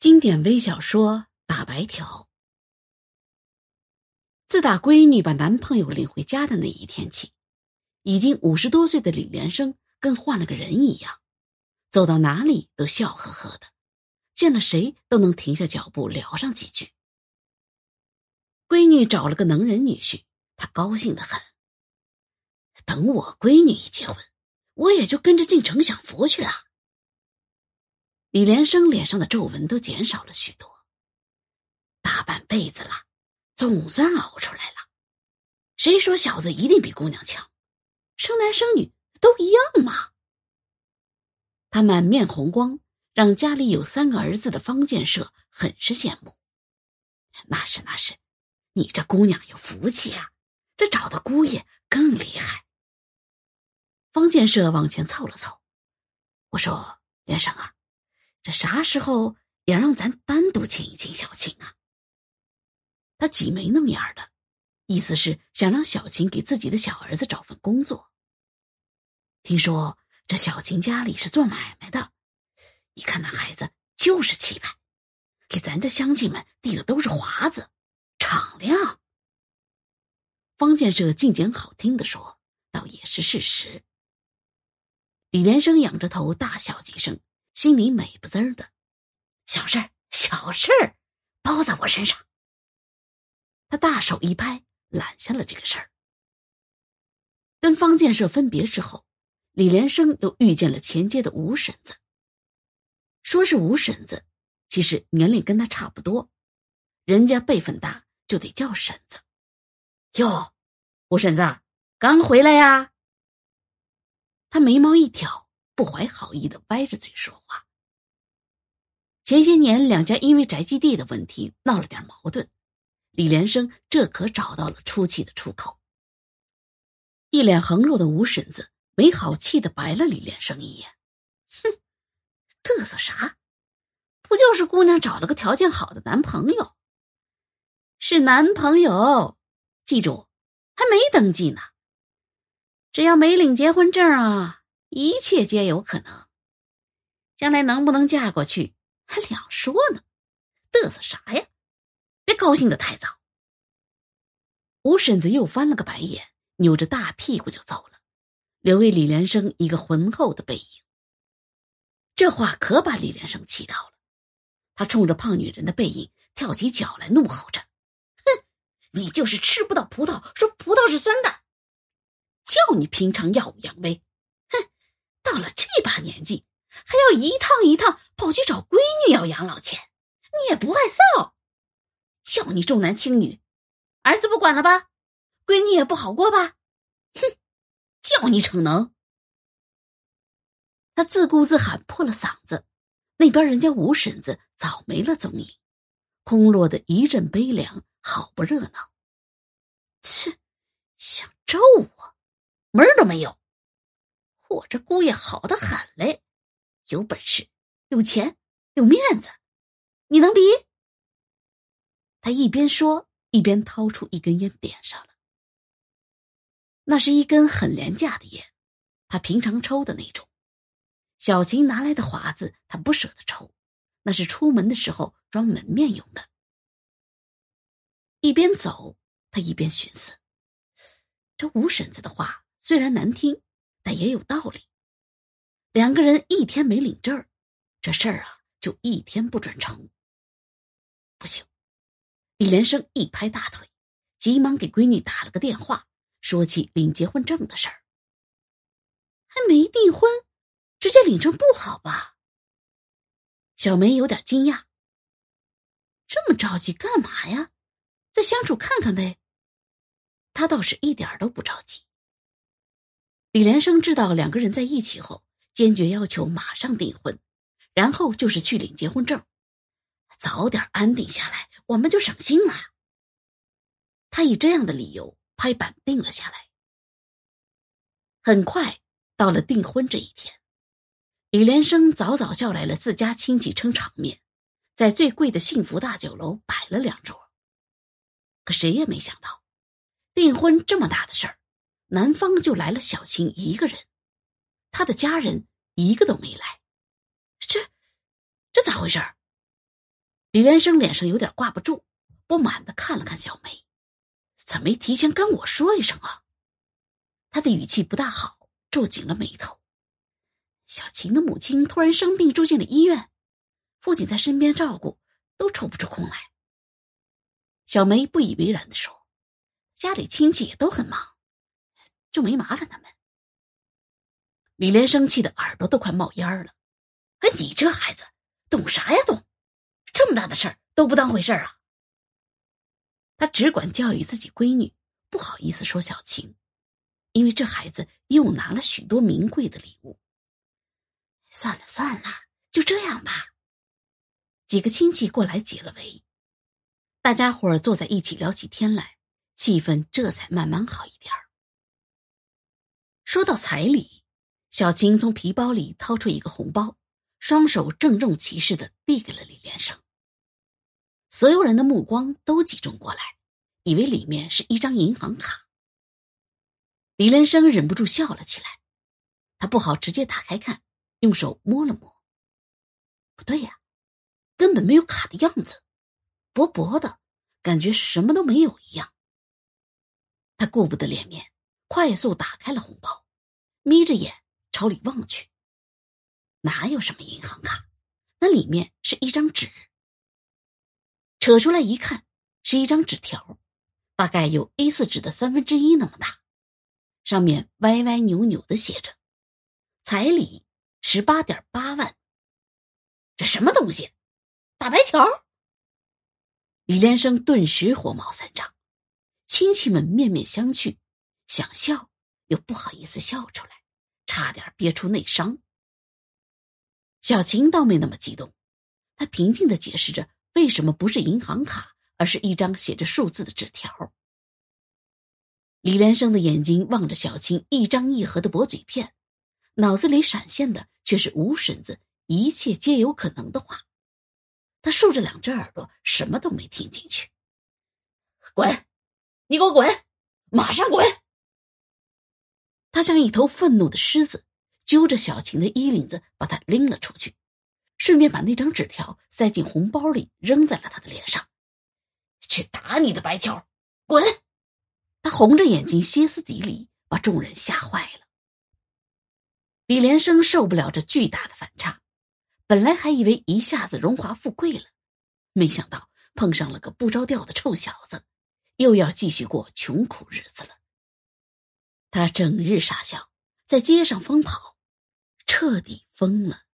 经典微小说《打白条》。自打闺女把男朋友领回家的那一天起，已经五十多岁的李连生跟换了个人一样，走到哪里都笑呵呵的，见了谁都能停下脚步聊上几句。闺女找了个能人女婿，他高兴的很。等我闺女一结婚，我也就跟着进城享福去了。李连生脸上的皱纹都减少了许多。大半辈子了，总算熬出来了。谁说小子一定比姑娘强？生男生女都一样嘛。他满面红光，让家里有三个儿子的方建设很是羡慕。那是那是，你这姑娘有福气啊，这找的姑爷更厉害。方建设往前凑了凑，我说：“连生啊。”这啥时候也让咱单独请一请小琴啊？他挤眉弄眼的，意思是想让小琴给自己的小儿子找份工作。听说这小琴家里是做买卖的，一看那孩子就是气派，给咱这乡亲们递的都是华子，敞亮。方建设尽简好听的说，倒也是事实。李连生仰着头大笑几声。心里美不滋的，小事儿，小事儿，包在我身上。他大手一拍，揽下了这个事儿。跟方建设分别之后，李连生又遇见了前街的吴婶子。说是吴婶子，其实年龄跟他差不多，人家辈分大，就得叫婶子。哟，吴婶子刚回来呀？他眉毛一挑。不怀好意的歪着嘴说话。前些年两家因为宅基地的问题闹了点矛盾，李连生这可找到了出气的出口。一脸横肉的吴婶子没好气的白了李连生一眼，哼，嘚瑟啥？不就是姑娘找了个条件好的男朋友？是男朋友，记住，还没登记呢。只要没领结婚证啊。一切皆有可能，将来能不能嫁过去还两说呢。嘚瑟啥呀？别高兴的太早。吴婶子又翻了个白眼，扭着大屁股就走了，留给李连生一个浑厚的背影。这话可把李连生气到了，他冲着胖女人的背影跳起脚来，怒吼着：“哼，你就是吃不到葡萄说葡萄是酸的，叫你平常耀武扬威。”到了这把年纪，还要一趟一趟跑去找闺女要养老钱，你也不害臊？叫你重男轻女，儿子不管了吧？闺女也不好过吧？哼，叫你逞能！他自顾自喊破了嗓子，那边人家吴婶子早没了踪影，空落的一阵悲凉，好不热闹。切，想咒我，门儿都没有！我这姑爷好的很嘞，有本事，有钱，有面子，你能比？他一边说，一边掏出一根烟点上了。那是一根很廉价的烟，他平常抽的那种。小琴拿来的华子，他不舍得抽，那是出门的时候装门面用的。一边走，他一边寻思：这吴婶子的话虽然难听。但也有道理。两个人一天没领证这事儿啊就一天不准成。不行！李连生一拍大腿，急忙给闺女打了个电话，说起领结婚证的事儿。还没订婚，直接领证不好吧？小梅有点惊讶。这么着急干嘛呀？再相处看看呗。他倒是一点都不着急。李连生知道两个人在一起后，坚决要求马上订婚，然后就是去领结婚证，早点安定下来，我们就省心了。他以这样的理由拍板定了下来。很快到了订婚这一天，李连生早早叫来了自家亲戚撑场面，在最贵的幸福大酒楼摆了两桌。可谁也没想到，订婚这么大的事儿。男方就来了小琴一个人，他的家人一个都没来，这这咋回事李连生脸上有点挂不住，不满的看了看小梅，怎么没提前跟我说一声啊？他的语气不大好，皱紧了眉头。小琴的母亲突然生病住进了医院，父亲在身边照顾，都抽不出空来。小梅不以为然的说：“家里亲戚也都很忙，就没麻烦他们。”李连生气的耳朵都快冒烟了。哎，你这孩子懂啥呀？懂？这么大的事儿都不当回事儿啊？他只管教育自己闺女，不好意思说小晴，因为这孩子又拿了许多名贵的礼物。算了算了，就这样吧。几个亲戚过来解了围，大家伙坐在一起聊起天来，气氛这才慢慢好一点儿。说到彩礼，小青从皮包里掏出一个红包，双手郑重其事的递给了李连生。所有人的目光都集中过来，以为里面是一张银行卡。李连生忍不住笑了起来，他不好直接打开看，用手摸了摸，不对呀，根本没有卡的样子，薄薄的，感觉什么都没有一样。他顾不得脸面，快速打开了红包，眯着眼朝里望去，哪有什么银行卡，那里面是一张纸。扯出来一看，是一张纸条，大概有 A 四纸的三分之一那么大，上面歪歪扭扭的写着：“彩礼十八点八万。”这什么东西？大白条！李连生顿时火冒三丈，亲戚们面面相觑，想笑又不好意思笑出来，差点憋出内伤。小琴倒没那么激动，她平静的解释着。为什么不是银行卡，而是一张写着数字的纸条？李连生的眼睛望着小琴一张一合的薄嘴片，脑子里闪现的却是吴婶子“一切皆有可能”的话。他竖着两只耳朵，什么都没听进去。滚！你给我滚！马上滚！他像一头愤怒的狮子，揪着小晴的衣领子，把她拎了出去。顺便把那张纸条塞进红包里，扔在了他的脸上。去打你的白条，滚！他红着眼睛，歇斯底里，把众人吓坏了。李连生受不了这巨大的反差，本来还以为一下子荣华富贵了，没想到碰上了个不着调的臭小子，又要继续过穷苦日子了。他整日傻笑，在街上疯跑，彻底疯了。